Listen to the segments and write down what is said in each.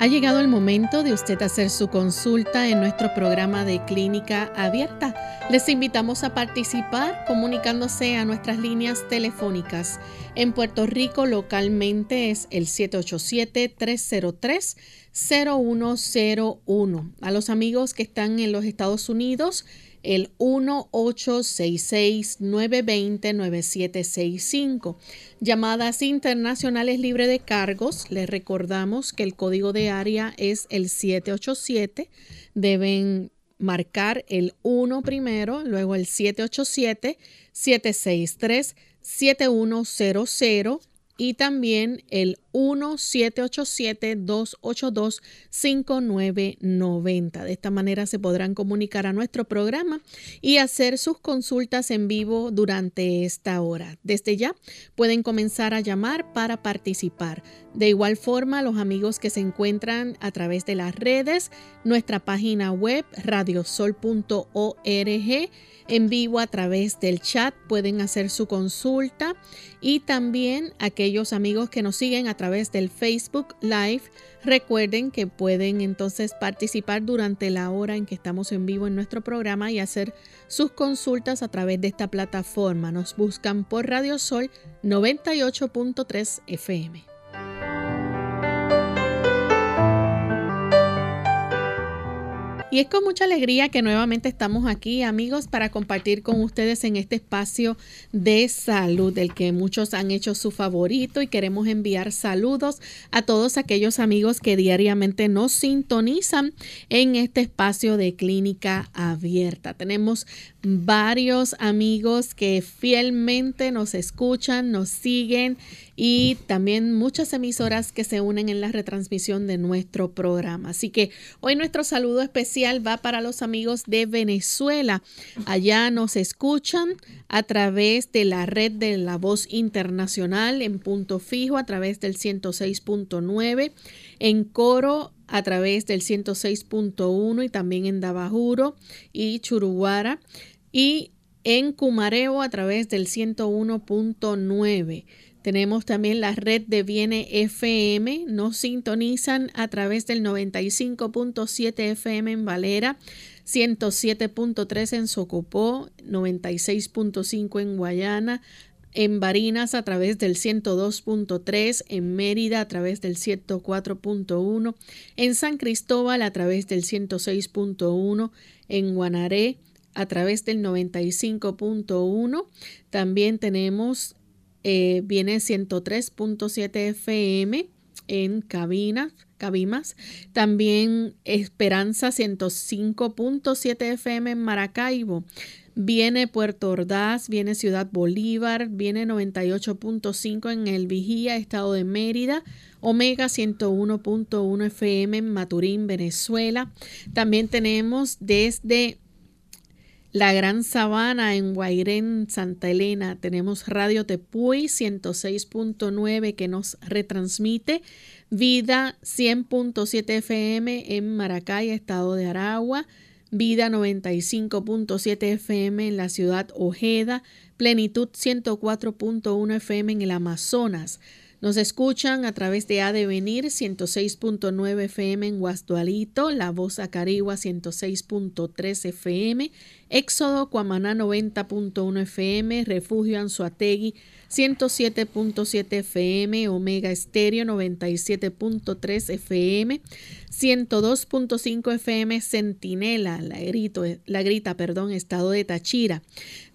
Ha llegado el momento de usted hacer su consulta en nuestro programa de clínica abierta. Les invitamos a participar comunicándose a nuestras líneas telefónicas. En Puerto Rico localmente es el 787-303-0101. A los amigos que están en los Estados Unidos, el 1866-920-9765. Llamadas internacionales libre de cargos. Les recordamos que el código de área es el 787. Deben marcar el 1 primero, luego el 787-763-7100 y también el 1-787-282-5990. De esta manera se podrán comunicar a nuestro programa y hacer sus consultas en vivo durante esta hora. Desde ya pueden comenzar a llamar para participar. De igual forma, los amigos que se encuentran a través de las redes, nuestra página web radiosol.org en vivo a través del chat pueden hacer su consulta y también aquellos amigos que nos siguen a través del Facebook Live. Recuerden que pueden entonces participar durante la hora en que estamos en vivo en nuestro programa y hacer sus consultas a través de esta plataforma. Nos buscan por Radio Sol 98.3 FM. Y es con mucha alegría que nuevamente estamos aquí, amigos, para compartir con ustedes en este espacio de salud, del que muchos han hecho su favorito y queremos enviar saludos a todos aquellos amigos que diariamente nos sintonizan en este espacio de clínica abierta. Tenemos varios amigos que fielmente nos escuchan, nos siguen y también muchas emisoras que se unen en la retransmisión de nuestro programa. Así que hoy nuestro saludo especial va para los amigos de Venezuela. Allá nos escuchan a través de la red de la voz internacional en punto fijo a través del 106.9, en coro a través del 106.1 y también en Dabajuro y Churuguara y en Cumareo a través del 101.9. Tenemos también la red de Viene FM. Nos sintonizan a través del 95.7 FM en Valera, 107.3 en Socopó, 96.5 en Guayana, en Barinas a través del 102.3, en Mérida a través del 104.1, en San Cristóbal a través del 106.1, en Guanaré a través del 95.1. También tenemos eh, viene 103.7 FM en cabimas. También Esperanza 105.7 FM en Maracaibo. Viene Puerto Ordaz, viene Ciudad Bolívar, viene 98.5 en El Vigía, Estado de Mérida, Omega 101.1 FM en Maturín, Venezuela. También tenemos desde la Gran Sabana en Guairén, Santa Elena. Tenemos Radio Tepuy 106.9 que nos retransmite. Vida 100.7 FM en Maracay, estado de Aragua. Vida 95.7 FM en la ciudad Ojeda. Plenitud 104.1 FM en el Amazonas. Nos escuchan a través de A Venir 106.9 FM en Guastualito, La Voz Acarigua 106.3 FM, Éxodo Cuamaná 90.1 FM, Refugio Anzuategui 107.7 FM, Omega Estéreo 97.3 FM, 102.5 FM, Centinela, la, la grita, perdón, estado de Tachira.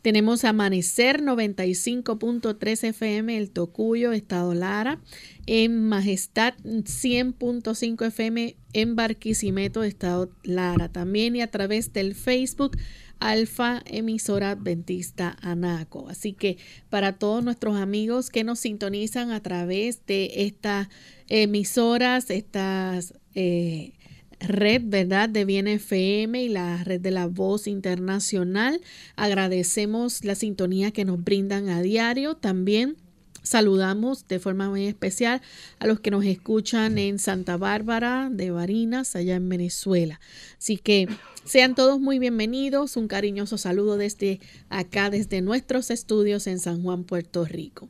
Tenemos Amanecer 95.3 FM, El Tocuyo, Estado Lara. En Majestad 100.5 FM en Barquisimeto, Estado Lara. También y a través del Facebook Alfa Emisora Adventista Anaco. Así que para todos nuestros amigos que nos sintonizan a través de estas emisoras, estas eh, red, ¿verdad? De Bien FM y la red de la Voz Internacional. Agradecemos la sintonía que nos brindan a diario. También saludamos de forma muy especial a los que nos escuchan en Santa Bárbara de Barinas, allá en Venezuela. Así que sean todos muy bienvenidos. Un cariñoso saludo desde acá, desde nuestros estudios en San Juan, Puerto Rico.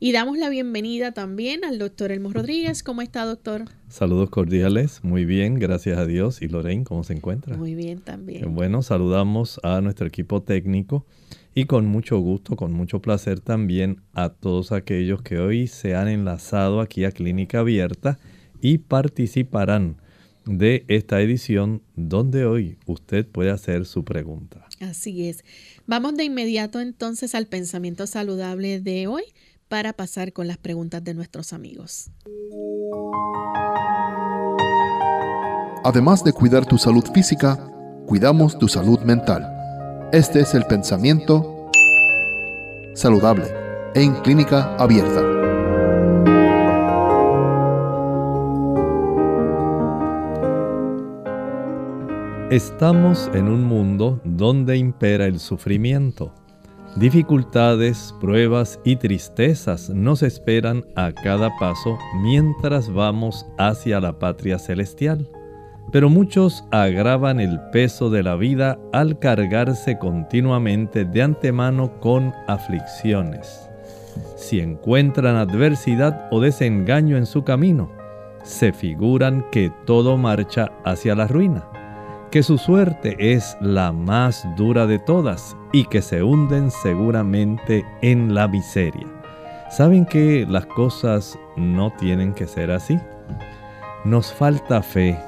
Y damos la bienvenida también al doctor Elmo Rodríguez. ¿Cómo está, doctor? Saludos cordiales, muy bien, gracias a Dios. ¿Y Lorraine, cómo se encuentra? Muy bien también. Bueno, saludamos a nuestro equipo técnico y con mucho gusto, con mucho placer también a todos aquellos que hoy se han enlazado aquí a Clínica Abierta y participarán de esta edición donde hoy usted puede hacer su pregunta. Así es. Vamos de inmediato entonces al pensamiento saludable de hoy para pasar con las preguntas de nuestros amigos. Además de cuidar tu salud física, cuidamos tu salud mental. Este es el pensamiento saludable en clínica abierta. Estamos en un mundo donde impera el sufrimiento. Dificultades, pruebas y tristezas nos esperan a cada paso mientras vamos hacia la patria celestial. Pero muchos agravan el peso de la vida al cargarse continuamente de antemano con aflicciones. Si encuentran adversidad o desengaño en su camino, se figuran que todo marcha hacia la ruina que su suerte es la más dura de todas y que se hunden seguramente en la miseria. ¿Saben que las cosas no tienen que ser así? Nos falta fe.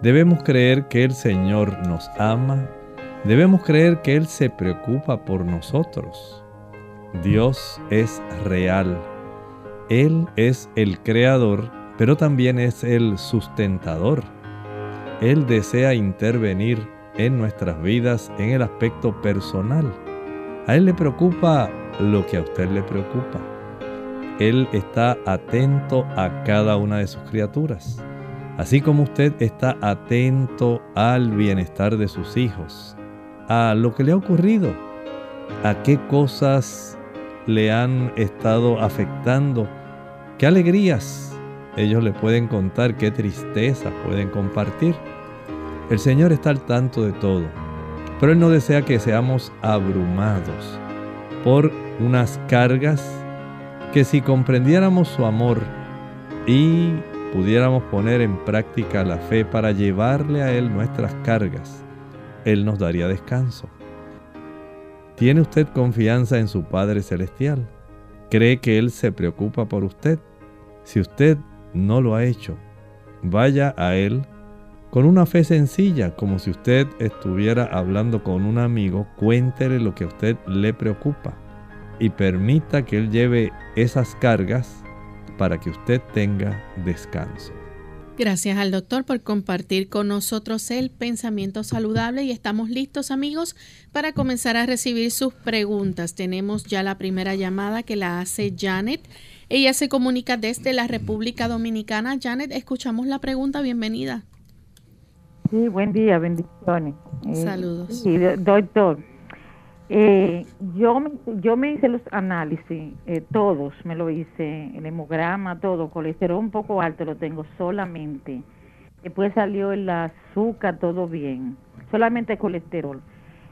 Debemos creer que el Señor nos ama. Debemos creer que Él se preocupa por nosotros. Dios es real. Él es el creador, pero también es el sustentador él desea intervenir en nuestras vidas en el aspecto personal. A Él le preocupa lo que a usted le preocupa. Él está atento a cada una de sus criaturas. Así como usted está atento al bienestar de sus hijos, a lo que le ha ocurrido, a qué cosas le han estado afectando, qué alegrías ellos le pueden contar qué tristeza pueden compartir. El Señor está al tanto de todo, pero Él no desea que seamos abrumados por unas cargas que si comprendiéramos su amor y pudiéramos poner en práctica la fe para llevarle a Él nuestras cargas, Él nos daría descanso. ¿Tiene usted confianza en su Padre Celestial? ¿Cree que Él se preocupa por usted? Si usted no lo ha hecho, vaya a Él con una fe sencilla, como si usted estuviera hablando con un amigo, cuéntele lo que a usted le preocupa y permita que Él lleve esas cargas para que usted tenga descanso. Gracias al doctor por compartir con nosotros el pensamiento saludable y estamos listos amigos para comenzar a recibir sus preguntas. Tenemos ya la primera llamada que la hace Janet. Ella se comunica desde la República Dominicana. Janet, escuchamos la pregunta. Bienvenida. Sí, buen día, bendiciones. Eh, Saludos. Sí, doctor. Eh, yo, yo me hice los análisis, eh, todos me lo hice, el hemograma, todo, colesterol un poco alto lo tengo solamente. Después salió el azúcar, todo bien, solamente colesterol.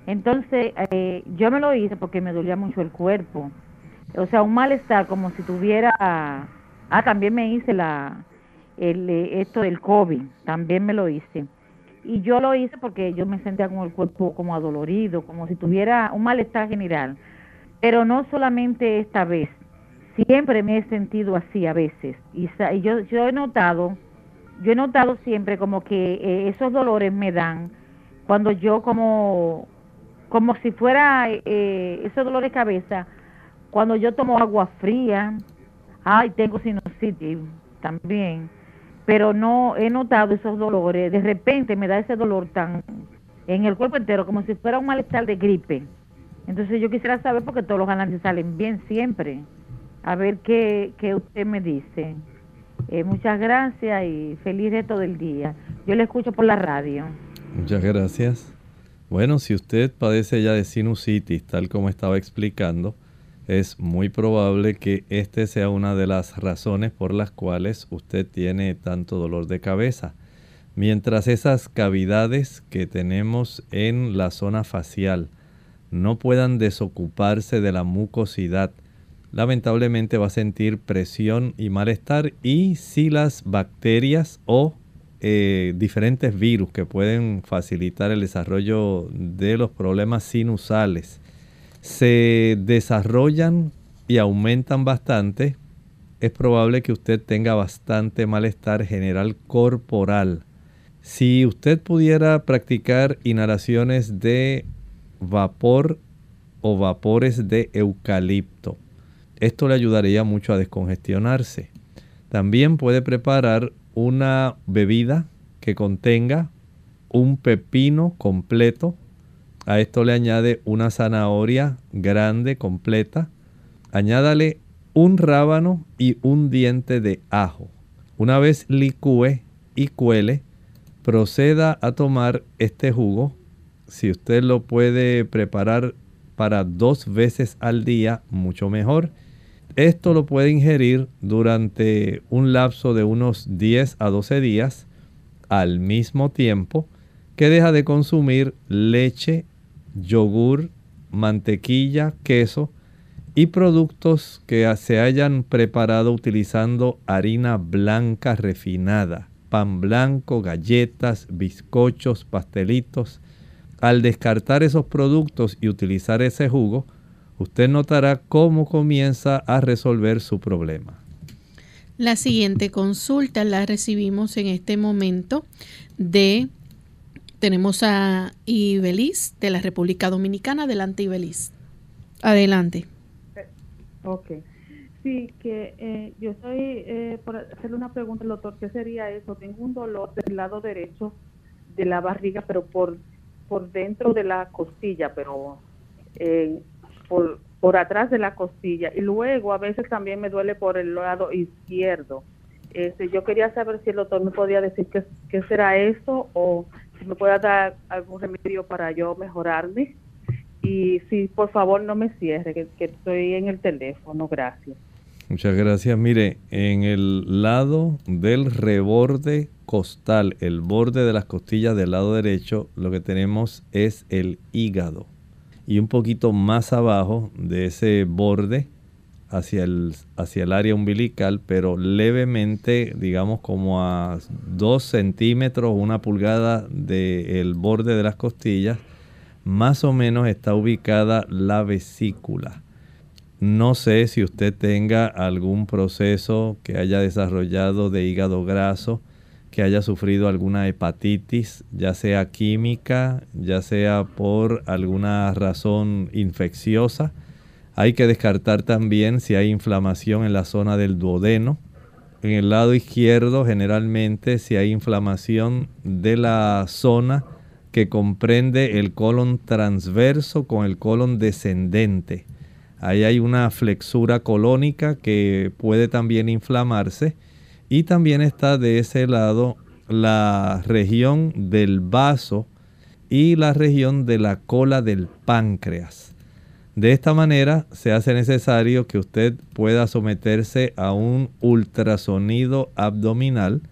Entonces, yo me lo hice porque me dolía mucho el cuerpo o sea, un malestar como si tuviera, ah, también me hice la, el, esto del COVID, también me lo hice. Y yo lo hice porque yo me sentía con el cuerpo como adolorido, como si tuviera un malestar general. Pero no solamente esta vez, siempre me he sentido así a veces. Y, yo, yo he notado, yo he notado siempre como que eh, esos dolores me dan cuando yo como, como si fuera eh, esos dolores de cabeza, cuando yo tomo agua fría, ay, tengo sinusitis también, pero no he notado esos dolores. De repente me da ese dolor tan en el cuerpo entero, como si fuera un malestar de gripe. Entonces yo quisiera saber, porque todos los análisis salen bien siempre, a ver qué, qué usted me dice. Eh, muchas gracias y feliz de todo el día. Yo le escucho por la radio. Muchas gracias. Bueno, si usted padece ya de sinusitis, tal como estaba explicando, es muy probable que este sea una de las razones por las cuales usted tiene tanto dolor de cabeza. Mientras esas cavidades que tenemos en la zona facial no puedan desocuparse de la mucosidad, lamentablemente va a sentir presión y malestar y si las bacterias o eh, diferentes virus que pueden facilitar el desarrollo de los problemas sinusales se desarrollan y aumentan bastante, es probable que usted tenga bastante malestar general corporal. Si usted pudiera practicar inhalaciones de vapor o vapores de eucalipto, esto le ayudaría mucho a descongestionarse. También puede preparar una bebida que contenga un pepino completo a esto le añade una zanahoria grande, completa. Añádale un rábano y un diente de ajo. Una vez licúe y cuele, proceda a tomar este jugo. Si usted lo puede preparar para dos veces al día, mucho mejor. Esto lo puede ingerir durante un lapso de unos 10 a 12 días al mismo tiempo que deja de consumir leche yogur, mantequilla, queso y productos que se hayan preparado utilizando harina blanca refinada, pan blanco, galletas, bizcochos, pastelitos. Al descartar esos productos y utilizar ese jugo, usted notará cómo comienza a resolver su problema. La siguiente consulta la recibimos en este momento de tenemos a Ibeliz de la República Dominicana. Adelante, Ibeliz. Adelante. Ok. Sí, que eh, yo estoy eh, por hacerle una pregunta al doctor. ¿Qué sería eso? Tengo un dolor del lado derecho de la barriga, pero por, por dentro de la costilla, pero eh, por, por atrás de la costilla. Y luego a veces también me duele por el lado izquierdo. Este, yo quería saber si el doctor me podía decir qué, qué será eso o me pueda dar algún remedio para yo mejorarme. Y si por favor no me cierre, que, estoy en el teléfono, gracias. Muchas gracias. Mire, en el lado del reborde costal, el borde de las costillas del lado derecho, lo que tenemos es el hígado. Y un poquito más abajo de ese borde hacia el, hacia el área umbilical, pero levemente, digamos como a 2 centímetros, una pulgada del borde de las costillas, más o menos está ubicada la vesícula. No sé si usted tenga algún proceso que haya desarrollado de hígado graso, que haya sufrido alguna hepatitis, ya sea química, ya sea por alguna razón infecciosa hay que descartar también si hay inflamación en la zona del duodeno. En el lado izquierdo, generalmente, si hay inflamación de la zona que comprende el colon transverso con el colon descendente. Ahí hay una flexura colónica que puede también inflamarse. Y también está de ese lado la región del vaso y la región de la cola del páncreas. De esta manera se hace necesario que usted pueda someterse a un ultrasonido abdominal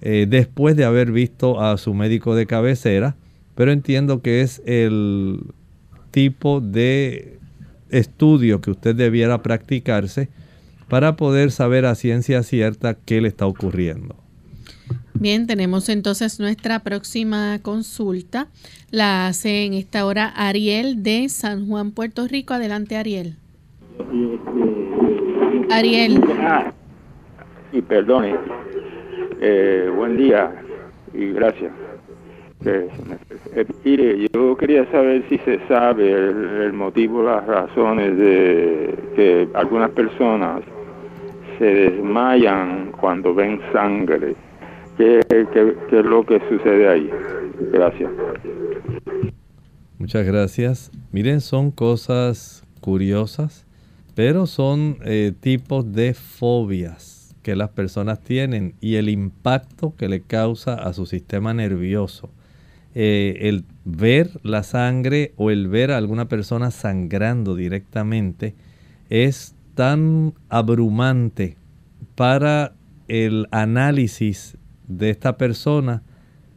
eh, después de haber visto a su médico de cabecera, pero entiendo que es el tipo de estudio que usted debiera practicarse para poder saber a ciencia cierta qué le está ocurriendo. Bien, tenemos entonces nuestra próxima consulta. La hace en esta hora Ariel de San Juan, Puerto Rico. Adelante, Ariel. Ariel. Ah, y perdone. Eh, buen día y gracias. Eh, mire, yo quería saber si se sabe el motivo, las razones de que algunas personas se desmayan cuando ven sangre ¿Qué, es lo que sucede ahí? Gracias. Muchas gracias. Miren, son cosas curiosas, pero son eh, tipos de fobias que las personas tienen y el impacto que le causa a su sistema nervioso. Eh, el ver la sangre o el ver a alguna persona sangrando directamente es tan abrumante para el análisis de esta persona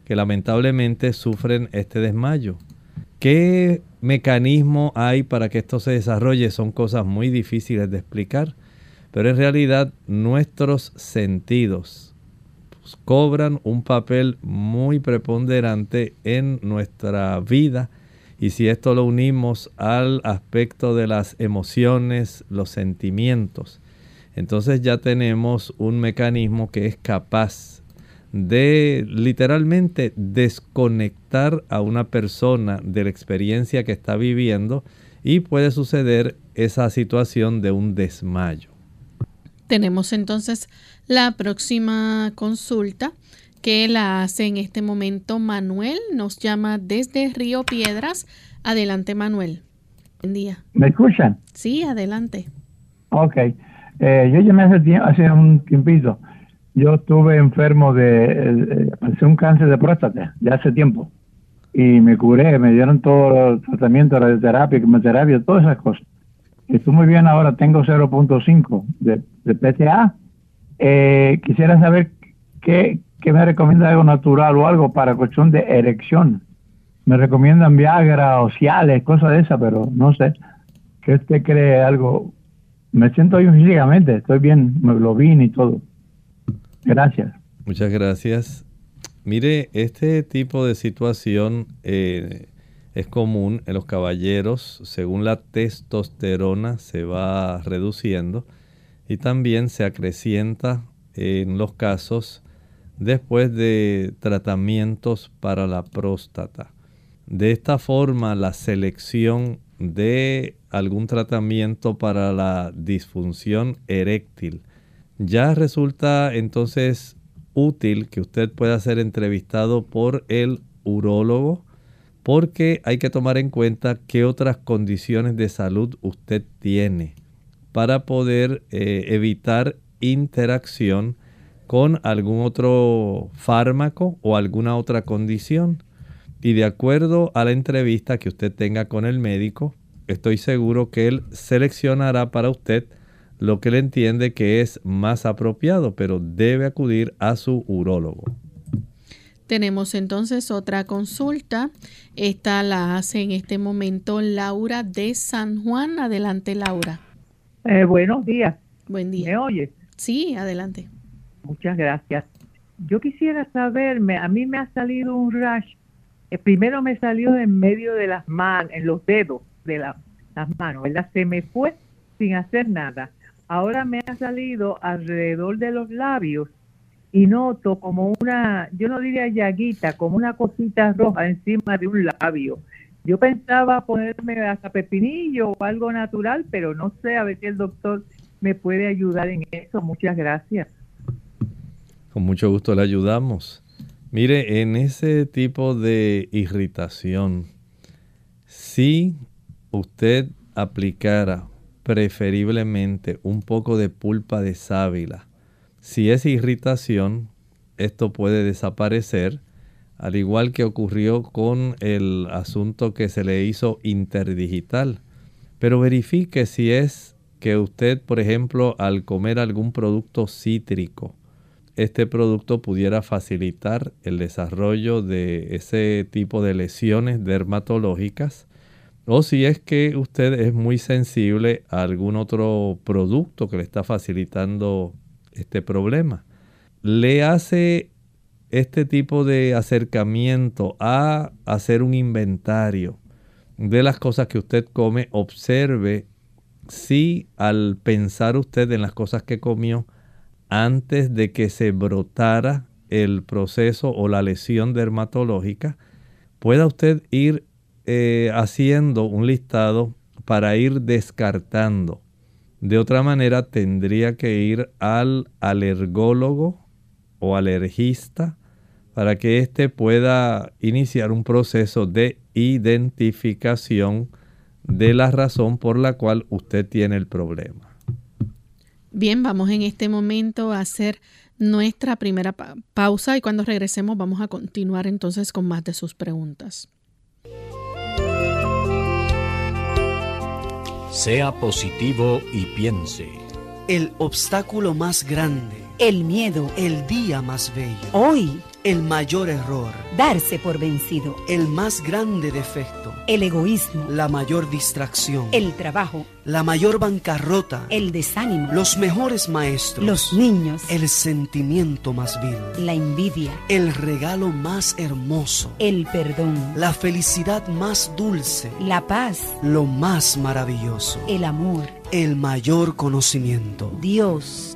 que lamentablemente sufren este desmayo. ¿Qué mecanismo hay para que esto se desarrolle? Son cosas muy difíciles de explicar, pero en realidad nuestros sentidos cobran un papel muy preponderante en nuestra vida y si esto lo unimos al aspecto de las emociones, los sentimientos, entonces ya tenemos un mecanismo que es capaz de literalmente desconectar a una persona de la experiencia que está viviendo y puede suceder esa situación de un desmayo. Tenemos entonces la próxima consulta que la hace en este momento Manuel. Nos llama desde Río Piedras. Adelante, Manuel. Buen día. ¿Me escuchan? Sí, adelante. Ok. Eh, yo llamé hace, hace un tiempito. Yo estuve enfermo de, un cáncer de próstata ya hace tiempo y me curé, me dieron todo el tratamiento, radioterapia, quimioterapia, todas esas cosas. Estoy muy bien ahora, tengo 0.5 de, de, PTA. Eh, quisiera saber qué, qué me recomienda algo natural o algo para cuestión de erección. Me recomiendan Viagra o Ciales, cosas de esas, pero no sé. ¿Qué usted cree algo me siento bien físicamente, estoy bien, me lo vi y todo. Gracias. Muchas gracias. Mire, este tipo de situación eh, es común en los caballeros, según la testosterona se va reduciendo y también se acrecienta en los casos después de tratamientos para la próstata. De esta forma, la selección de algún tratamiento para la disfunción eréctil, ya resulta entonces útil que usted pueda ser entrevistado por el urólogo porque hay que tomar en cuenta qué otras condiciones de salud usted tiene para poder eh, evitar interacción con algún otro fármaco o alguna otra condición. Y de acuerdo a la entrevista que usted tenga con el médico, estoy seguro que él seleccionará para usted lo que le entiende que es más apropiado, pero debe acudir a su urólogo. Tenemos entonces otra consulta. Esta la hace en este momento Laura de San Juan. Adelante, Laura. Eh, buenos días. Buen día. ¿Me oyes? Sí, adelante. Muchas gracias. Yo quisiera saberme, a mí me ha salido un rash eh, primero me salió en medio de las manos, en los dedos de las manos, ¿verdad? Se me fue sin hacer nada. Ahora me ha salido alrededor de los labios y noto como una, yo no diría llaguita, como una cosita roja encima de un labio. Yo pensaba ponerme hasta pepinillo o algo natural, pero no sé, a ver si el doctor me puede ayudar en eso. Muchas gracias. Con mucho gusto le ayudamos. Mire, en ese tipo de irritación, si usted aplicara preferiblemente un poco de pulpa de sábila, si es irritación, esto puede desaparecer, al igual que ocurrió con el asunto que se le hizo interdigital. Pero verifique si es que usted, por ejemplo, al comer algún producto cítrico, este producto pudiera facilitar el desarrollo de ese tipo de lesiones dermatológicas o si es que usted es muy sensible a algún otro producto que le está facilitando este problema. Le hace este tipo de acercamiento a hacer un inventario de las cosas que usted come, observe si al pensar usted en las cosas que comió, antes de que se brotara el proceso o la lesión dermatológica, pueda usted ir eh, haciendo un listado para ir descartando. De otra manera, tendría que ir al alergólogo o alergista para que éste pueda iniciar un proceso de identificación de la razón por la cual usted tiene el problema. Bien, vamos en este momento a hacer nuestra primera pausa y cuando regresemos vamos a continuar entonces con más de sus preguntas. Sea positivo y piense. El obstáculo más grande. El miedo. El día más bello. Hoy. El mayor error. Darse por vencido. El más grande defecto. El egoísmo. La mayor distracción. El trabajo. La mayor bancarrota. El desánimo. Los mejores maestros. Los niños. El sentimiento más vil. La envidia. El regalo más hermoso. El perdón. La felicidad más dulce. La paz. Lo más maravilloso. El amor. El mayor conocimiento. Dios.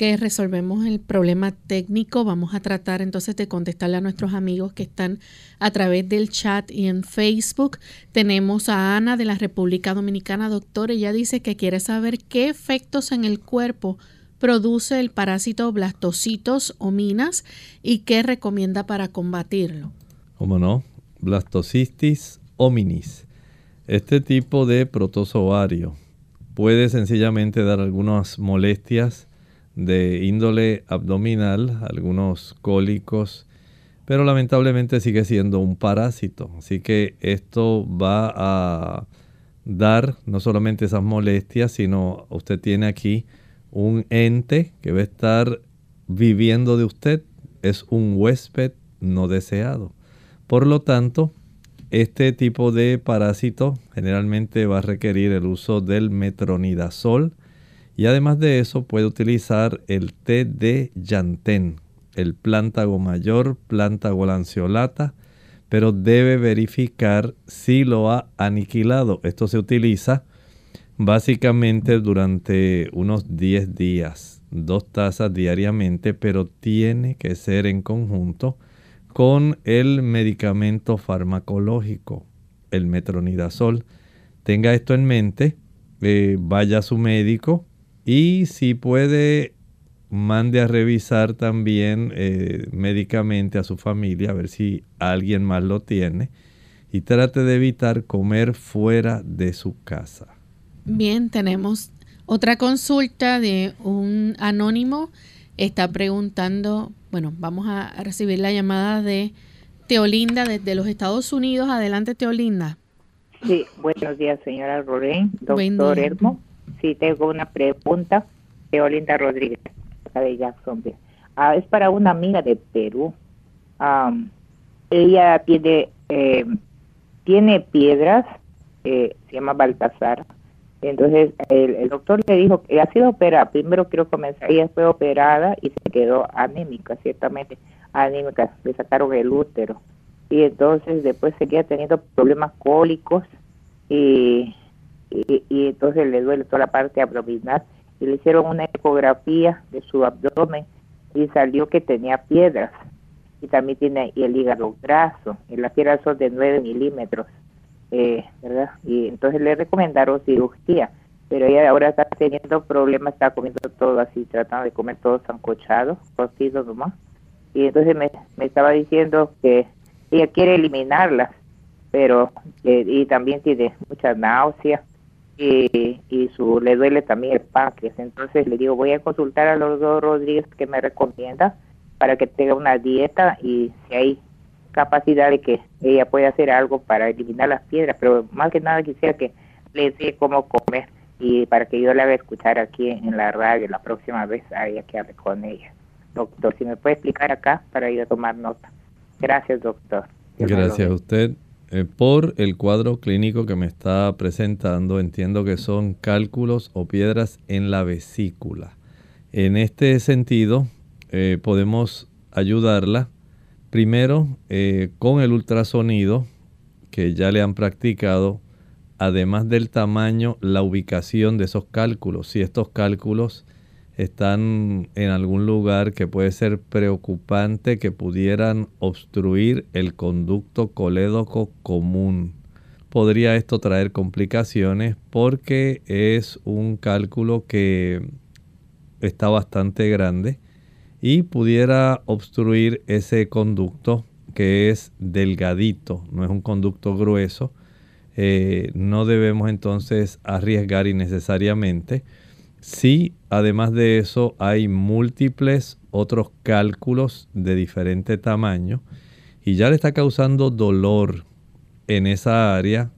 Que resolvemos el problema técnico, vamos a tratar entonces de contestarle a nuestros amigos que están a través del chat y en Facebook. Tenemos a Ana de la República Dominicana, doctor. Ella dice que quiere saber qué efectos en el cuerpo produce el parásito blastocitos o minas y qué recomienda para combatirlo. ¿Cómo no? Blastocystis hominis. Este tipo de protozoario puede sencillamente dar algunas molestias de índole abdominal, algunos cólicos, pero lamentablemente sigue siendo un parásito. Así que esto va a dar no solamente esas molestias, sino usted tiene aquí un ente que va a estar viviendo de usted. Es un huésped no deseado. Por lo tanto, este tipo de parásito generalmente va a requerir el uso del metronidazol y además de eso puede utilizar el té de llantén, el plántago mayor, plántago lanceolata, pero debe verificar si lo ha aniquilado. Esto se utiliza básicamente durante unos 10 días, dos tazas diariamente, pero tiene que ser en conjunto con el medicamento farmacológico, el metronidazol. Tenga esto en mente, eh, vaya a su médico, y si puede, mande a revisar también eh, médicamente a su familia, a ver si alguien más lo tiene. Y trate de evitar comer fuera de su casa. Bien, tenemos Otra consulta de un anónimo está preguntando, bueno, vamos a recibir la llamada de Teolinda desde los Estados Unidos. Adelante, Teolinda. Sí, buenos días, señora Rorén, doctor Hermo. Sí, tengo una pregunta. Teolinda Rodríguez, de Jacksonville. Ah, es para una amiga de Perú. ella tiene, eh, tiene piedras, eh, se llama Baltasar. Entonces el, doctor le dijo que ha sido operada, primero quiero comenzar, ella fue operada y se quedó anémica, ciertamente anémica, le sacaron el útero y entonces después seguía teniendo problemas cólicos y, y, entonces le duele toda la parte abdominal. Y le hicieron una ecografía de su abdomen y salió que tenía piedras. Y también tiene el hígado graso y las piedras son de 9 milímetros eh, ¿verdad? y entonces le recomendaron cirugía pero ella ahora está teniendo problemas está comiendo todo así tratando de comer todo sancochado cocido nomás. Y entonces me, me estaba diciendo que ella quiere eliminarlas, pero eh, y también tiene mucha náusea y, su le duele también el páncreas. Entonces le digo, voy a consultar a los dos Rodríguez que me recomienda para que tenga una dieta y si hay capacidad de que ella pueda hacer algo para eliminar las piedras, pero más que nada quisiera que le dé cómo comer y para que yo le haga escuchar aquí en la radio la próxima vez a ella que hable con ella. Doctor, si me puede explicar acá para ir a tomar nota. Gracias, doctor. Gracias a usted. Eh, por el cuadro clínico que me está presentando, entiendo que son cálculos o piedras en la vesícula. En este sentido, eh, podemos ayudarla primero eh, con el ultrasonido que ya le han practicado, además del tamaño, la ubicación de esos cálculos. Si estos cálculos están en algún lugar que puede ser preocupante que pudieran obstruir el conducto colédoco común. Podría esto traer complicaciones porque es un cálculo que está bastante grande y pudiera obstruir ese conducto que es delgadito, no es un conducto grueso. Eh, no debemos entonces arriesgar innecesariamente Sí, además de eso hay múltiples otros cálculos de diferente tamaño y ya le está causando dolor en esa área.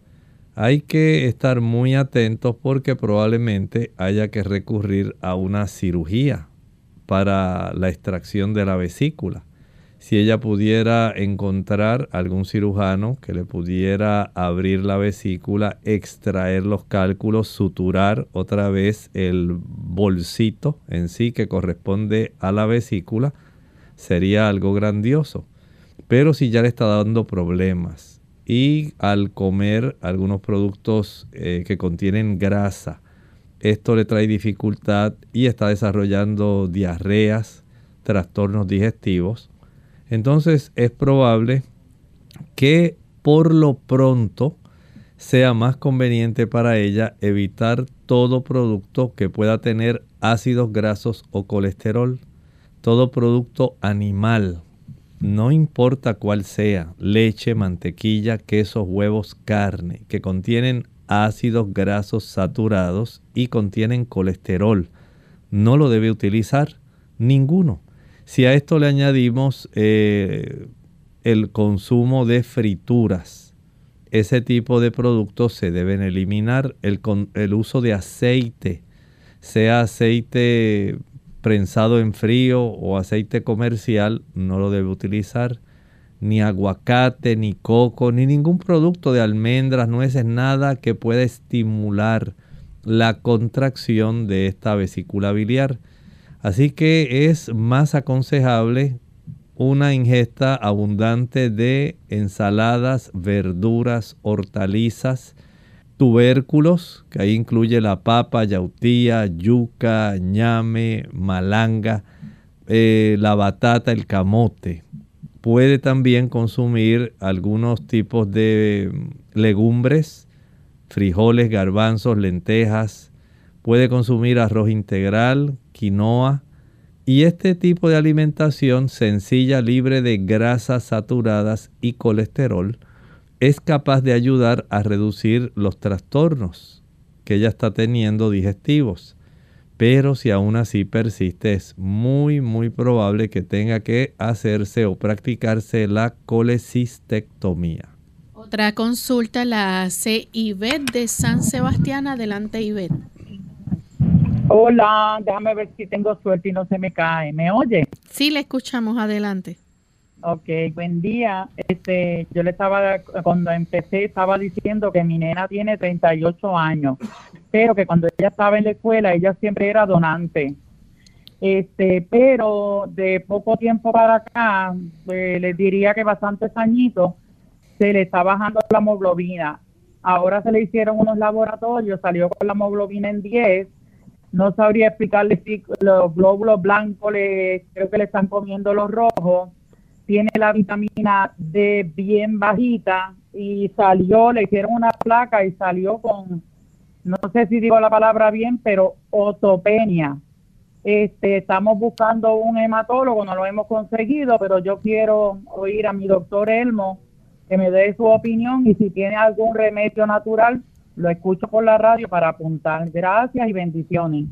Hay que estar muy atentos porque probablemente haya que recurrir a una cirugía para la extracción de la vesícula si ella pudiera encontrar algún cirujano que le pudiera abrir la vesícula, extraer los cálculos, suturar otra vez el bolsito en sí que corresponde a la vesícula, sería algo grandioso. Pero si ya le está dando problemas y al comer algunos productos eh, que contienen grasa, esto le trae dificultad y está desarrollando diarreas, trastornos digestivos, entonces es probable que por lo pronto sea más conveniente para ella evitar todo producto que pueda tener ácidos grasos o colesterol, todo producto animal, no importa cuál sea, leche, mantequilla, quesos, huevos, carne, que contienen ácidos grasos saturados y contienen colesterol. No lo debe utilizar ninguno. Si a esto le añadimos eh, el consumo de frituras, ese tipo de productos se deben eliminar. El, el uso de aceite, sea aceite prensado en frío o aceite comercial, no lo debe utilizar. Ni aguacate, ni coco, ni ningún producto de almendras, nueces, nada que pueda estimular la contracción de esta vesícula biliar. Así que es más aconsejable una ingesta abundante de ensaladas, verduras, hortalizas, tubérculos, que ahí incluye la papa, yautía, yuca, ñame, malanga, eh, la batata, el camote. Puede también consumir algunos tipos de legumbres, frijoles, garbanzos, lentejas. Puede consumir arroz integral, quinoa. Y este tipo de alimentación sencilla, libre de grasas saturadas y colesterol, es capaz de ayudar a reducir los trastornos que ella está teniendo digestivos. pero si aún así persiste es muy muy probable que tenga que hacerse o practicarse la colecistectomía. Otra consulta la hace Ivette de San Sebastián. Adelante Ivette. Hola, déjame ver si tengo suerte y no se me cae. ¿Me oye? Sí, le escuchamos. Adelante. Ok, buen día. Este, yo le estaba, cuando empecé, estaba diciendo que mi nena tiene 38 años, pero que cuando ella estaba en la escuela, ella siempre era donante. Este, pero de poco tiempo para acá, eh, les diría que bastantes añitos, se le está bajando la hemoglobina. Ahora se le hicieron unos laboratorios, salió con la hemoglobina en 10. No sabría explicarle si los glóbulos blancos le, creo que le están comiendo los rojos tiene la vitamina D bien bajita y salió, le hicieron una placa y salió con, no sé si digo la palabra bien, pero otopenia. Este, estamos buscando un hematólogo, no lo hemos conseguido, pero yo quiero oír a mi doctor Elmo que me dé su opinión y si tiene algún remedio natural, lo escucho por la radio para apuntar. Gracias y bendiciones.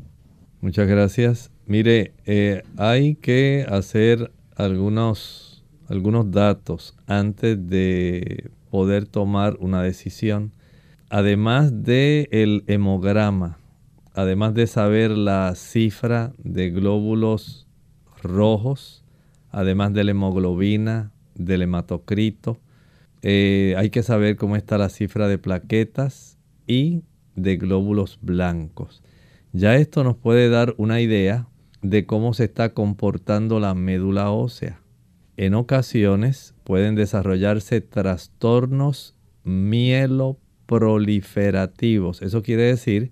Muchas gracias. Mire, eh, hay que hacer algunos algunos datos antes de poder tomar una decisión. Además del el hemograma, además de saber la cifra de glóbulos rojos, además de la hemoglobina, del hematocrito, eh, hay que saber cómo está la cifra de plaquetas y de glóbulos blancos. Ya esto nos puede dar una idea de cómo se está comportando la médula ósea en ocasiones pueden desarrollarse trastornos mieloproliferativos. Eso quiere decir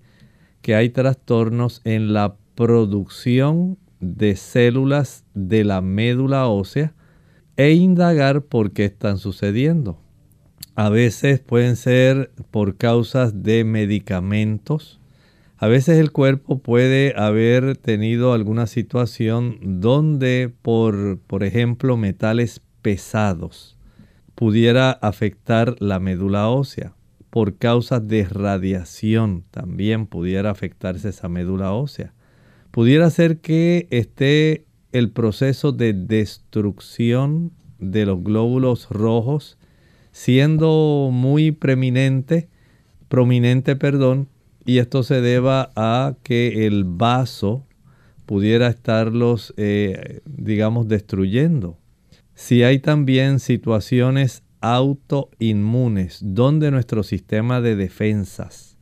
que hay trastornos en la producción de células de la médula ósea e indagar por qué están sucediendo. A veces pueden ser por causas de medicamentos, a veces el cuerpo puede haber tenido alguna situación donde por, por ejemplo, metales pesados pudiera afectar la médula ósea. Por causa de radiación también pudiera afectarse esa médula ósea. Pudiera ser que esté el proceso de destrucción de los glóbulos rojos siendo muy preeminente, prominente, perdón, y esto se deba a que el vaso pudiera estarlos, eh, digamos, destruyendo. Si hay también situaciones autoinmunes donde nuestro sistema de defensas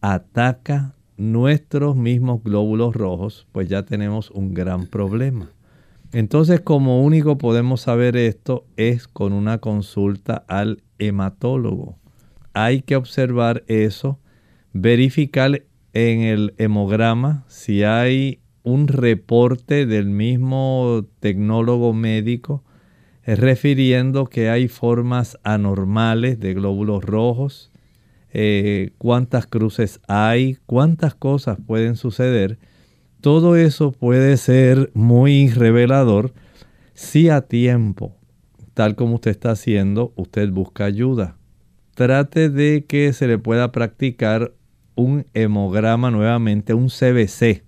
ataca nuestros mismos glóbulos rojos, pues ya tenemos un gran problema. Entonces, como único podemos saber esto es con una consulta al hematólogo. Hay que observar eso verificar en el hemograma si hay un reporte del mismo tecnólogo médico refiriendo que hay formas anormales de glóbulos rojos, eh, cuántas cruces hay, cuántas cosas pueden suceder. Todo eso puede ser muy revelador si a tiempo, tal como usted está haciendo, usted busca ayuda. Trate de que se le pueda practicar un hemograma nuevamente, un CBC,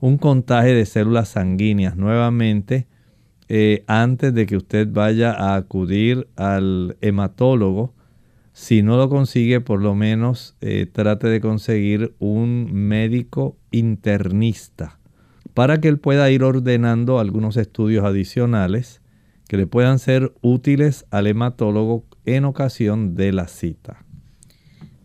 un contagio de células sanguíneas nuevamente eh, antes de que usted vaya a acudir al hematólogo. Si no lo consigue, por lo menos eh, trate de conseguir un médico internista para que él pueda ir ordenando algunos estudios adicionales que le puedan ser útiles al hematólogo en ocasión de la cita.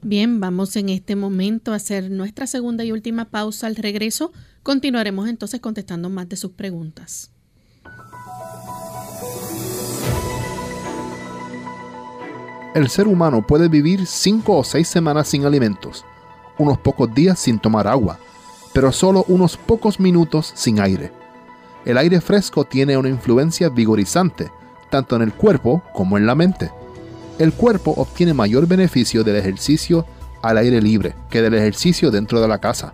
Bien, vamos en este momento a hacer nuestra segunda y última pausa. Al regreso continuaremos entonces contestando más de sus preguntas. El ser humano puede vivir cinco o seis semanas sin alimentos, unos pocos días sin tomar agua, pero solo unos pocos minutos sin aire. El aire fresco tiene una influencia vigorizante, tanto en el cuerpo como en la mente el cuerpo obtiene mayor beneficio del ejercicio al aire libre que del ejercicio dentro de la casa.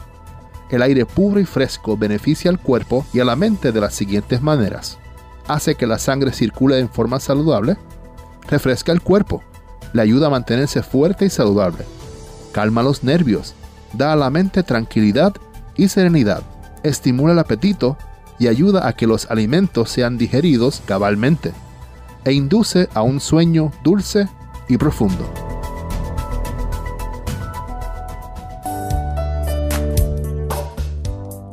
El aire puro y fresco beneficia al cuerpo y a la mente de las siguientes maneras. Hace que la sangre circule en forma saludable, refresca el cuerpo, le ayuda a mantenerse fuerte y saludable, calma los nervios, da a la mente tranquilidad y serenidad, estimula el apetito y ayuda a que los alimentos sean digeridos cabalmente, e induce a un sueño dulce y profundo.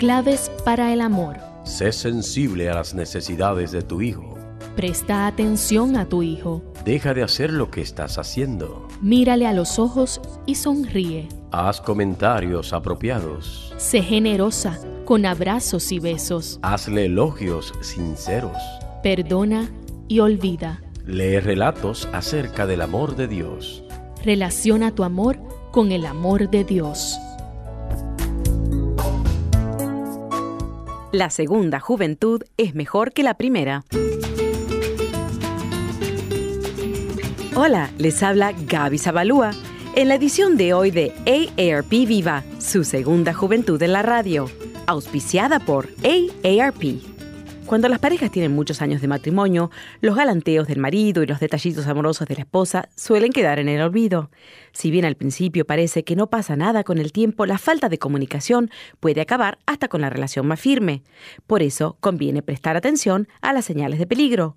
Claves para el amor. Sé sensible a las necesidades de tu hijo. Presta atención a tu hijo. Deja de hacer lo que estás haciendo. Mírale a los ojos y sonríe. Haz comentarios apropiados. Sé generosa con abrazos y besos. Hazle elogios sinceros. Perdona y olvida. Lee relatos acerca del amor de Dios. Relaciona tu amor con el amor de Dios. La segunda juventud es mejor que la primera. Hola, les habla Gaby Zabalúa en la edición de hoy de AARP Viva, su segunda juventud en la radio, auspiciada por AARP. Cuando las parejas tienen muchos años de matrimonio, los galanteos del marido y los detallitos amorosos de la esposa suelen quedar en el olvido. Si bien al principio parece que no pasa nada con el tiempo, la falta de comunicación puede acabar hasta con la relación más firme. Por eso conviene prestar atención a las señales de peligro.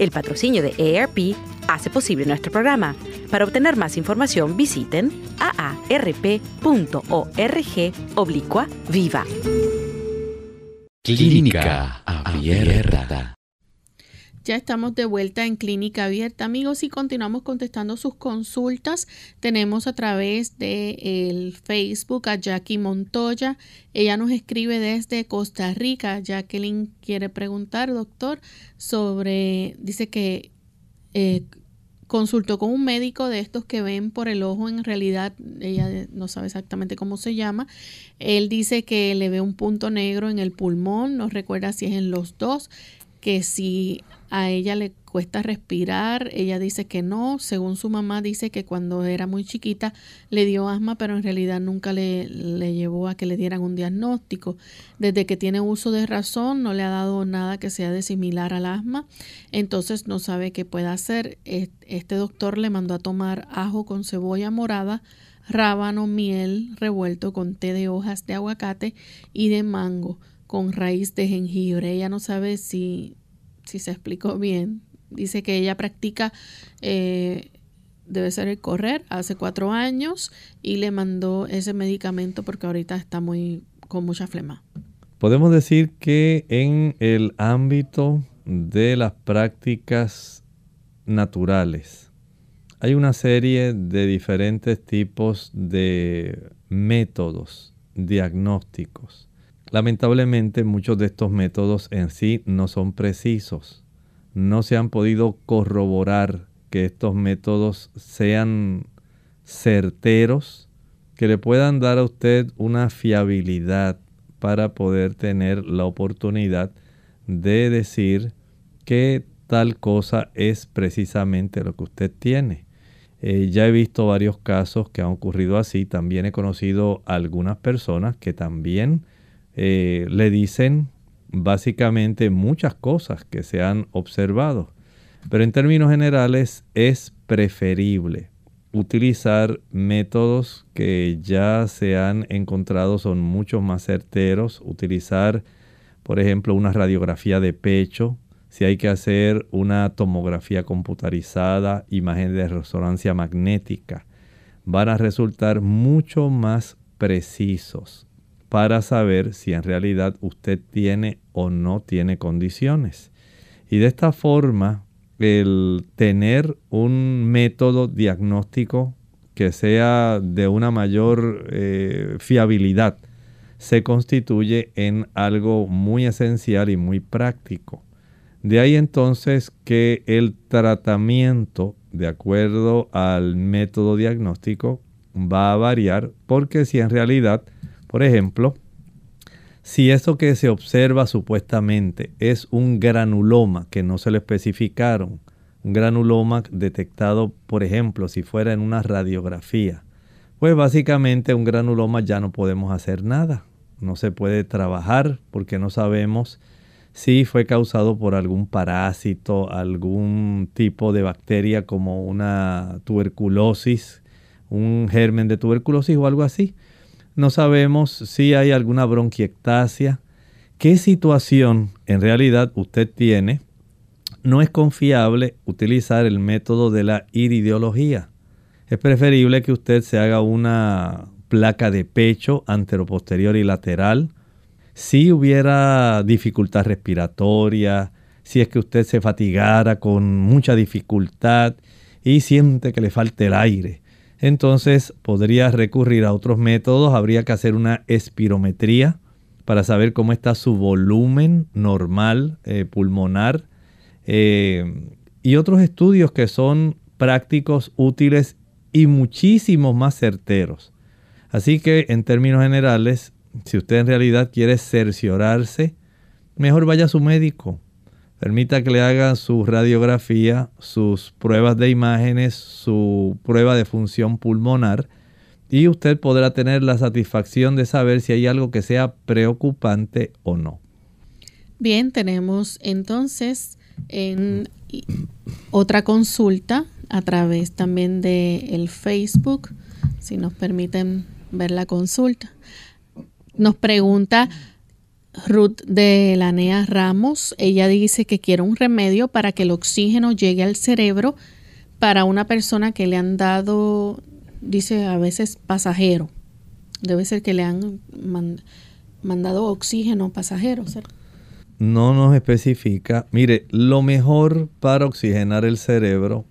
El patrocinio de AARP hace posible nuestro programa. Para obtener más información visiten aarp.org oblicua viva. Clínica Abierta. Ya estamos de vuelta en Clínica Abierta, amigos, y continuamos contestando sus consultas. Tenemos a través de el Facebook a Jackie Montoya. Ella nos escribe desde Costa Rica. Jacqueline quiere preguntar, doctor, sobre, dice que eh, consultó con un médico de estos que ven por el ojo, en realidad ella no sabe exactamente cómo se llama. Él dice que le ve un punto negro en el pulmón, no recuerda si es en los dos, que si a ella le cuesta respirar, ella dice que no, según su mamá dice que cuando era muy chiquita le dio asma, pero en realidad nunca le, le, llevó a que le dieran un diagnóstico. Desde que tiene uso de razón no le ha dado nada que sea de similar al asma, entonces no sabe qué puede hacer. Este doctor le mandó a tomar ajo con cebolla morada, rábano, miel revuelto con té de hojas de aguacate y de mango con raíz de jengibre. Ella no sabe si si se explicó bien. Dice que ella practica, eh, debe ser el correr, hace cuatro años y le mandó ese medicamento porque ahorita está muy con mucha flema. Podemos decir que en el ámbito de las prácticas naturales hay una serie de diferentes tipos de métodos diagnósticos Lamentablemente muchos de estos métodos en sí no son precisos. No se han podido corroborar que estos métodos sean certeros, que le puedan dar a usted una fiabilidad para poder tener la oportunidad de decir que tal cosa es precisamente lo que usted tiene. Eh, ya he visto varios casos que han ocurrido así. También he conocido algunas personas que también eh, le dicen básicamente muchas cosas que se han observado. Pero en términos generales es preferible utilizar métodos que ya se han encontrado son mucho más certeros. Utilizar, por ejemplo, una radiografía de pecho. Si hay que hacer una tomografía computarizada, imagen de resonancia magnética, van a resultar mucho más precisos para saber si en realidad usted tiene o no tiene condiciones. Y de esta forma, el tener un método diagnóstico que sea de una mayor eh, fiabilidad se constituye en algo muy esencial y muy práctico. De ahí entonces que el tratamiento, de acuerdo al método diagnóstico, va a variar porque si en realidad, por ejemplo, si eso que se observa supuestamente es un granuloma que no se le especificaron, un granuloma detectado, por ejemplo, si fuera en una radiografía, pues básicamente un granuloma ya no podemos hacer nada. No se puede trabajar porque no sabemos si fue causado por algún parásito, algún tipo de bacteria como una tuberculosis, un germen de tuberculosis o algo así. No sabemos si hay alguna bronquiectasia. ¿Qué situación en realidad usted tiene? No es confiable utilizar el método de la iridiología es preferible que usted se haga una placa de pecho anteroposterior y lateral. Si hubiera dificultad respiratoria, si es que usted se fatigara con mucha dificultad y siente que le falta el aire, entonces podría recurrir a otros métodos. Habría que hacer una espirometría para saber cómo está su volumen normal eh, pulmonar eh, y otros estudios que son prácticos, útiles y muchísimos más certeros. Así que en términos generales, si usted en realidad quiere cerciorarse, mejor vaya a su médico. Permita que le haga su radiografía, sus pruebas de imágenes, su prueba de función pulmonar y usted podrá tener la satisfacción de saber si hay algo que sea preocupante o no. Bien, tenemos entonces en otra consulta a través también de el Facebook, si nos permiten ver la consulta. Nos pregunta Ruth de Lanea Ramos, ella dice que quiere un remedio para que el oxígeno llegue al cerebro para una persona que le han dado, dice a veces pasajero. Debe ser que le han mandado oxígeno pasajero, No nos especifica. Mire, lo mejor para oxigenar el cerebro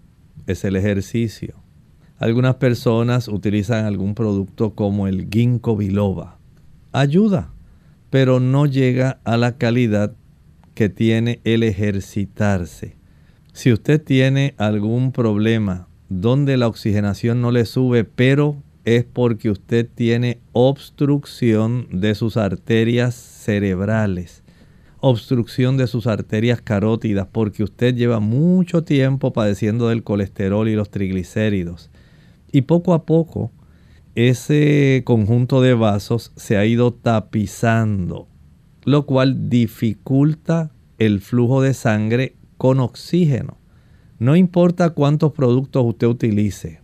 es el ejercicio. Algunas personas utilizan algún producto como el ginkgo biloba. Ayuda, pero no llega a la calidad que tiene el ejercitarse. Si usted tiene algún problema donde la oxigenación no le sube, pero es porque usted tiene obstrucción de sus arterias cerebrales obstrucción de sus arterias carótidas porque usted lleva mucho tiempo padeciendo del colesterol y los triglicéridos. Y poco a poco ese conjunto de vasos se ha ido tapizando, lo cual dificulta el flujo de sangre con oxígeno. No importa cuántos productos usted utilice,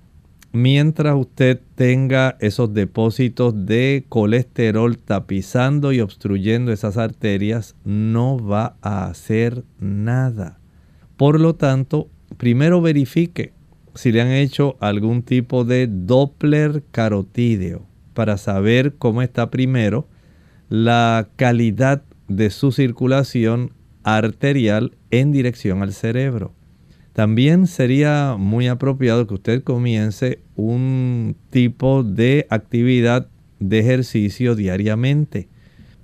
mientras usted tenga esos depósitos de colesterol tapizando y obstruyendo esas arterias, no va a hacer nada. Por lo tanto, primero verifique si le han hecho algún tipo de Doppler carotídeo para saber cómo está primero la calidad de su circulación arterial en dirección al cerebro. También sería muy apropiado que usted comience un tipo de actividad de ejercicio diariamente.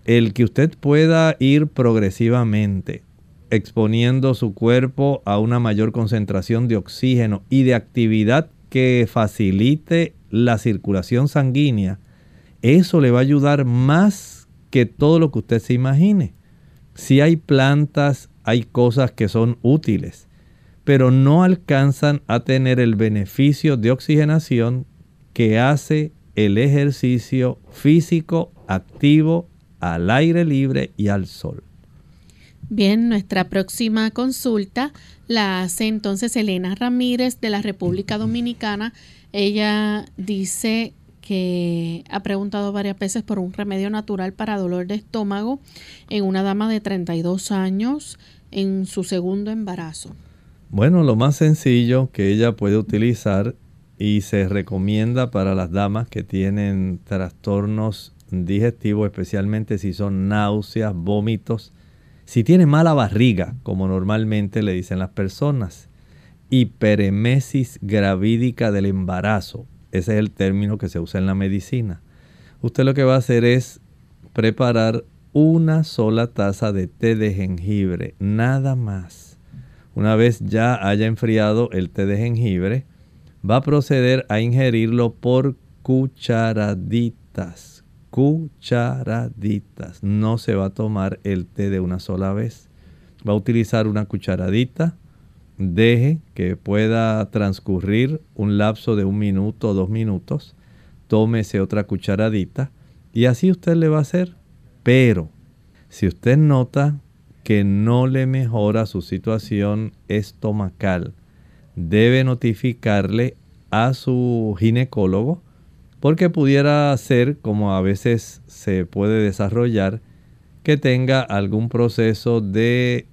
El que usted pueda ir progresivamente exponiendo su cuerpo a una mayor concentración de oxígeno y de actividad que facilite la circulación sanguínea, eso le va a ayudar más que todo lo que usted se imagine. Si hay plantas, hay cosas que son útiles pero no alcanzan a tener el beneficio de oxigenación que hace el ejercicio físico activo al aire libre y al sol. Bien, nuestra próxima consulta la hace entonces Elena Ramírez de la República Dominicana. Ella dice que ha preguntado varias veces por un remedio natural para dolor de estómago en una dama de 32 años en su segundo embarazo. Bueno, lo más sencillo que ella puede utilizar y se recomienda para las damas que tienen trastornos digestivos, especialmente si son náuseas, vómitos, si tiene mala barriga, como normalmente le dicen las personas, hiperemesis gravídica del embarazo, ese es el término que se usa en la medicina. Usted lo que va a hacer es preparar una sola taza de té de jengibre, nada más. Una vez ya haya enfriado el té de jengibre, va a proceder a ingerirlo por cucharaditas. Cucharaditas. No se va a tomar el té de una sola vez. Va a utilizar una cucharadita. Deje que pueda transcurrir un lapso de un minuto o dos minutos. Tómese otra cucharadita. Y así usted le va a hacer. Pero si usted nota que no le mejora su situación estomacal, debe notificarle a su ginecólogo porque pudiera ser, como a veces se puede desarrollar, que tenga algún proceso de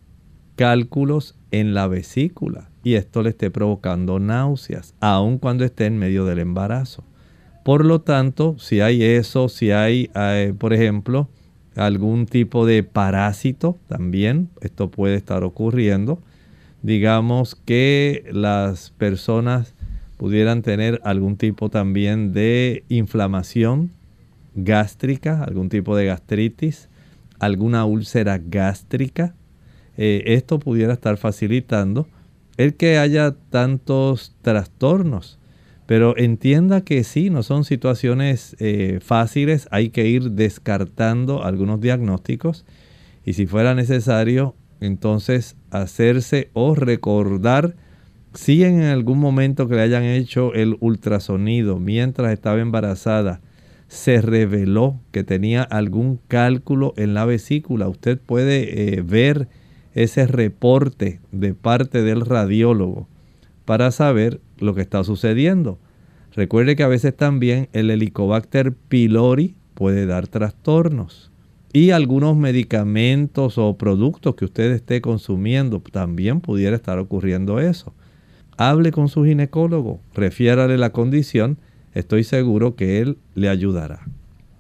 cálculos en la vesícula y esto le esté provocando náuseas, aun cuando esté en medio del embarazo. Por lo tanto, si hay eso, si hay, eh, por ejemplo, algún tipo de parásito también, esto puede estar ocurriendo. Digamos que las personas pudieran tener algún tipo también de inflamación gástrica, algún tipo de gastritis, alguna úlcera gástrica. Eh, esto pudiera estar facilitando el que haya tantos trastornos. Pero entienda que sí, no son situaciones eh, fáciles, hay que ir descartando algunos diagnósticos y si fuera necesario, entonces hacerse o recordar si en algún momento que le hayan hecho el ultrasonido mientras estaba embarazada, se reveló que tenía algún cálculo en la vesícula, usted puede eh, ver ese reporte de parte del radiólogo para saber lo que está sucediendo. Recuerde que a veces también el Helicobacter pylori puede dar trastornos. Y algunos medicamentos o productos que usted esté consumiendo también pudiera estar ocurriendo eso. Hable con su ginecólogo, refiérale la condición, estoy seguro que él le ayudará.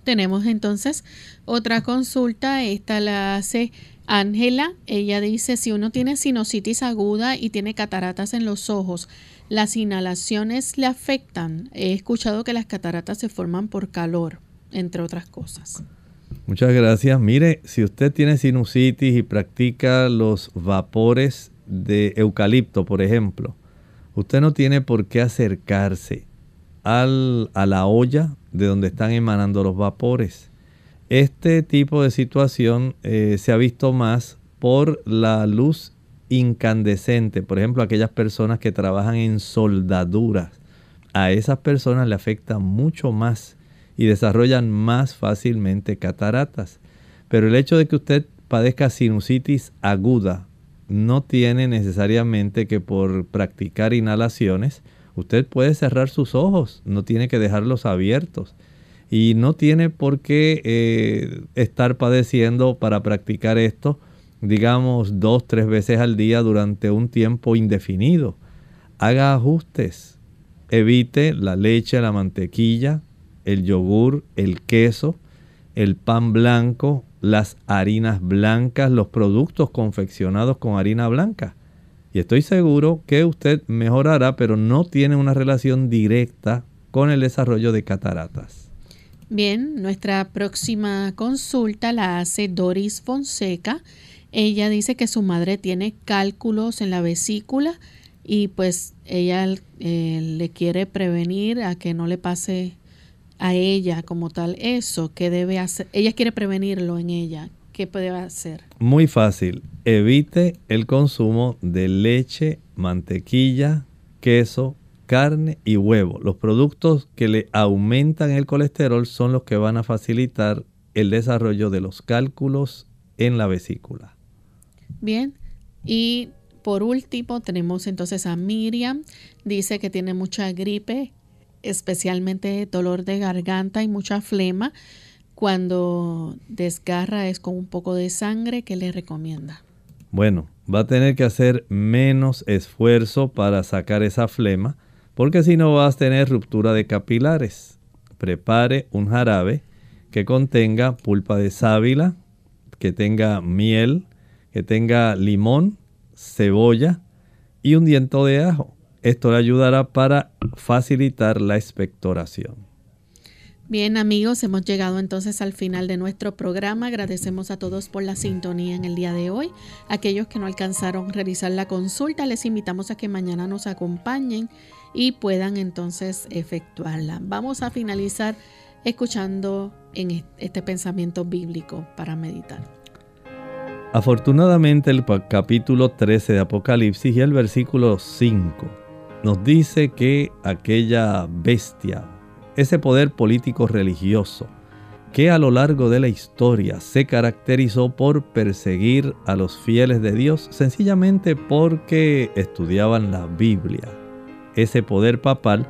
Tenemos entonces otra consulta, esta la hace Ángela, ella dice, si uno tiene sinusitis aguda y tiene cataratas en los ojos, ¿las inhalaciones le afectan? He escuchado que las cataratas se forman por calor, entre otras cosas. Muchas gracias. Mire, si usted tiene sinusitis y practica los vapores de eucalipto, por ejemplo, Usted no tiene por qué acercarse al, a la olla de donde están emanando los vapores. Este tipo de situación eh, se ha visto más por la luz incandescente. Por ejemplo, aquellas personas que trabajan en soldaduras. A esas personas le afecta mucho más y desarrollan más fácilmente cataratas. Pero el hecho de que usted padezca sinusitis aguda no tiene necesariamente que por practicar inhalaciones, usted puede cerrar sus ojos, no tiene que dejarlos abiertos. Y no tiene por qué eh, estar padeciendo para practicar esto, digamos, dos, tres veces al día durante un tiempo indefinido. Haga ajustes. Evite la leche, la mantequilla, el yogur, el queso, el pan blanco, las harinas blancas, los productos confeccionados con harina blanca. Y estoy seguro que usted mejorará, pero no tiene una relación directa con el desarrollo de cataratas. Bien, nuestra próxima consulta la hace Doris Fonseca. Ella dice que su madre tiene cálculos en la vesícula y pues ella eh, le quiere prevenir a que no le pase a ella como tal eso? ¿Qué debe hacer? Ella quiere prevenirlo en ella. ¿Qué puede hacer? Muy fácil. Evite el consumo de leche, mantequilla, queso, carne y huevo. Los productos que le aumentan el colesterol son los que van a facilitar el desarrollo de los cálculos en la vesícula. Bien. Y por último tenemos entonces a Miriam. Dice que tiene mucha gripe, especialmente dolor de garganta y mucha flema. Cuando desgarra es con un poco de sangre, ¿qué le recomienda? Bueno, va a tener que hacer menos esfuerzo para sacar esa flema, porque si no vas a tener ruptura de capilares. Prepare un jarabe que contenga pulpa de sábila, que tenga miel, que tenga limón, cebolla y un diento de ajo. Esto le ayudará para facilitar la expectoración. Bien amigos, hemos llegado entonces al final de nuestro programa. Agradecemos a todos por la sintonía en el día de hoy. Aquellos que no alcanzaron a realizar la consulta, les invitamos a que mañana nos acompañen y puedan entonces efectuarla. Vamos a finalizar escuchando en este pensamiento bíblico para meditar. Afortunadamente el capítulo 13 de Apocalipsis y el versículo 5 nos dice que aquella bestia ese poder político religioso que a lo largo de la historia se caracterizó por perseguir a los fieles de Dios sencillamente porque estudiaban la Biblia. Ese poder papal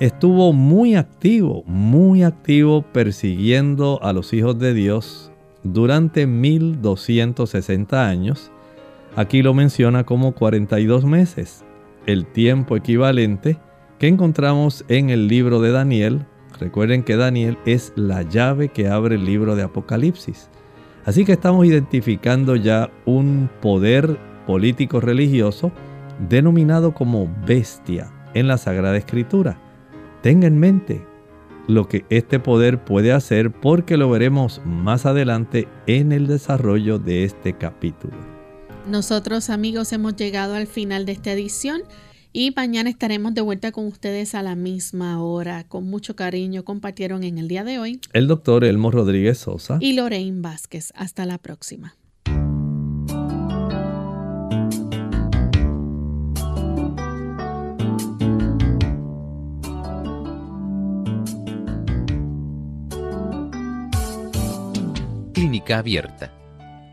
estuvo muy activo, muy activo persiguiendo a los hijos de Dios durante 1260 años. Aquí lo menciona como 42 meses, el tiempo equivalente que encontramos en el libro de Daniel. Recuerden que Daniel es la llave que abre el libro de Apocalipsis. Así que estamos identificando ya un poder político religioso denominado como bestia en la Sagrada Escritura. Tenga en mente lo que este poder puede hacer porque lo veremos más adelante en el desarrollo de este capítulo. Nosotros amigos hemos llegado al final de esta edición. Y mañana estaremos de vuelta con ustedes a la misma hora. Con mucho cariño compartieron en el día de hoy el doctor Elmo Rodríguez Sosa y Lorraine Vázquez. Hasta la próxima. Clínica Abierta.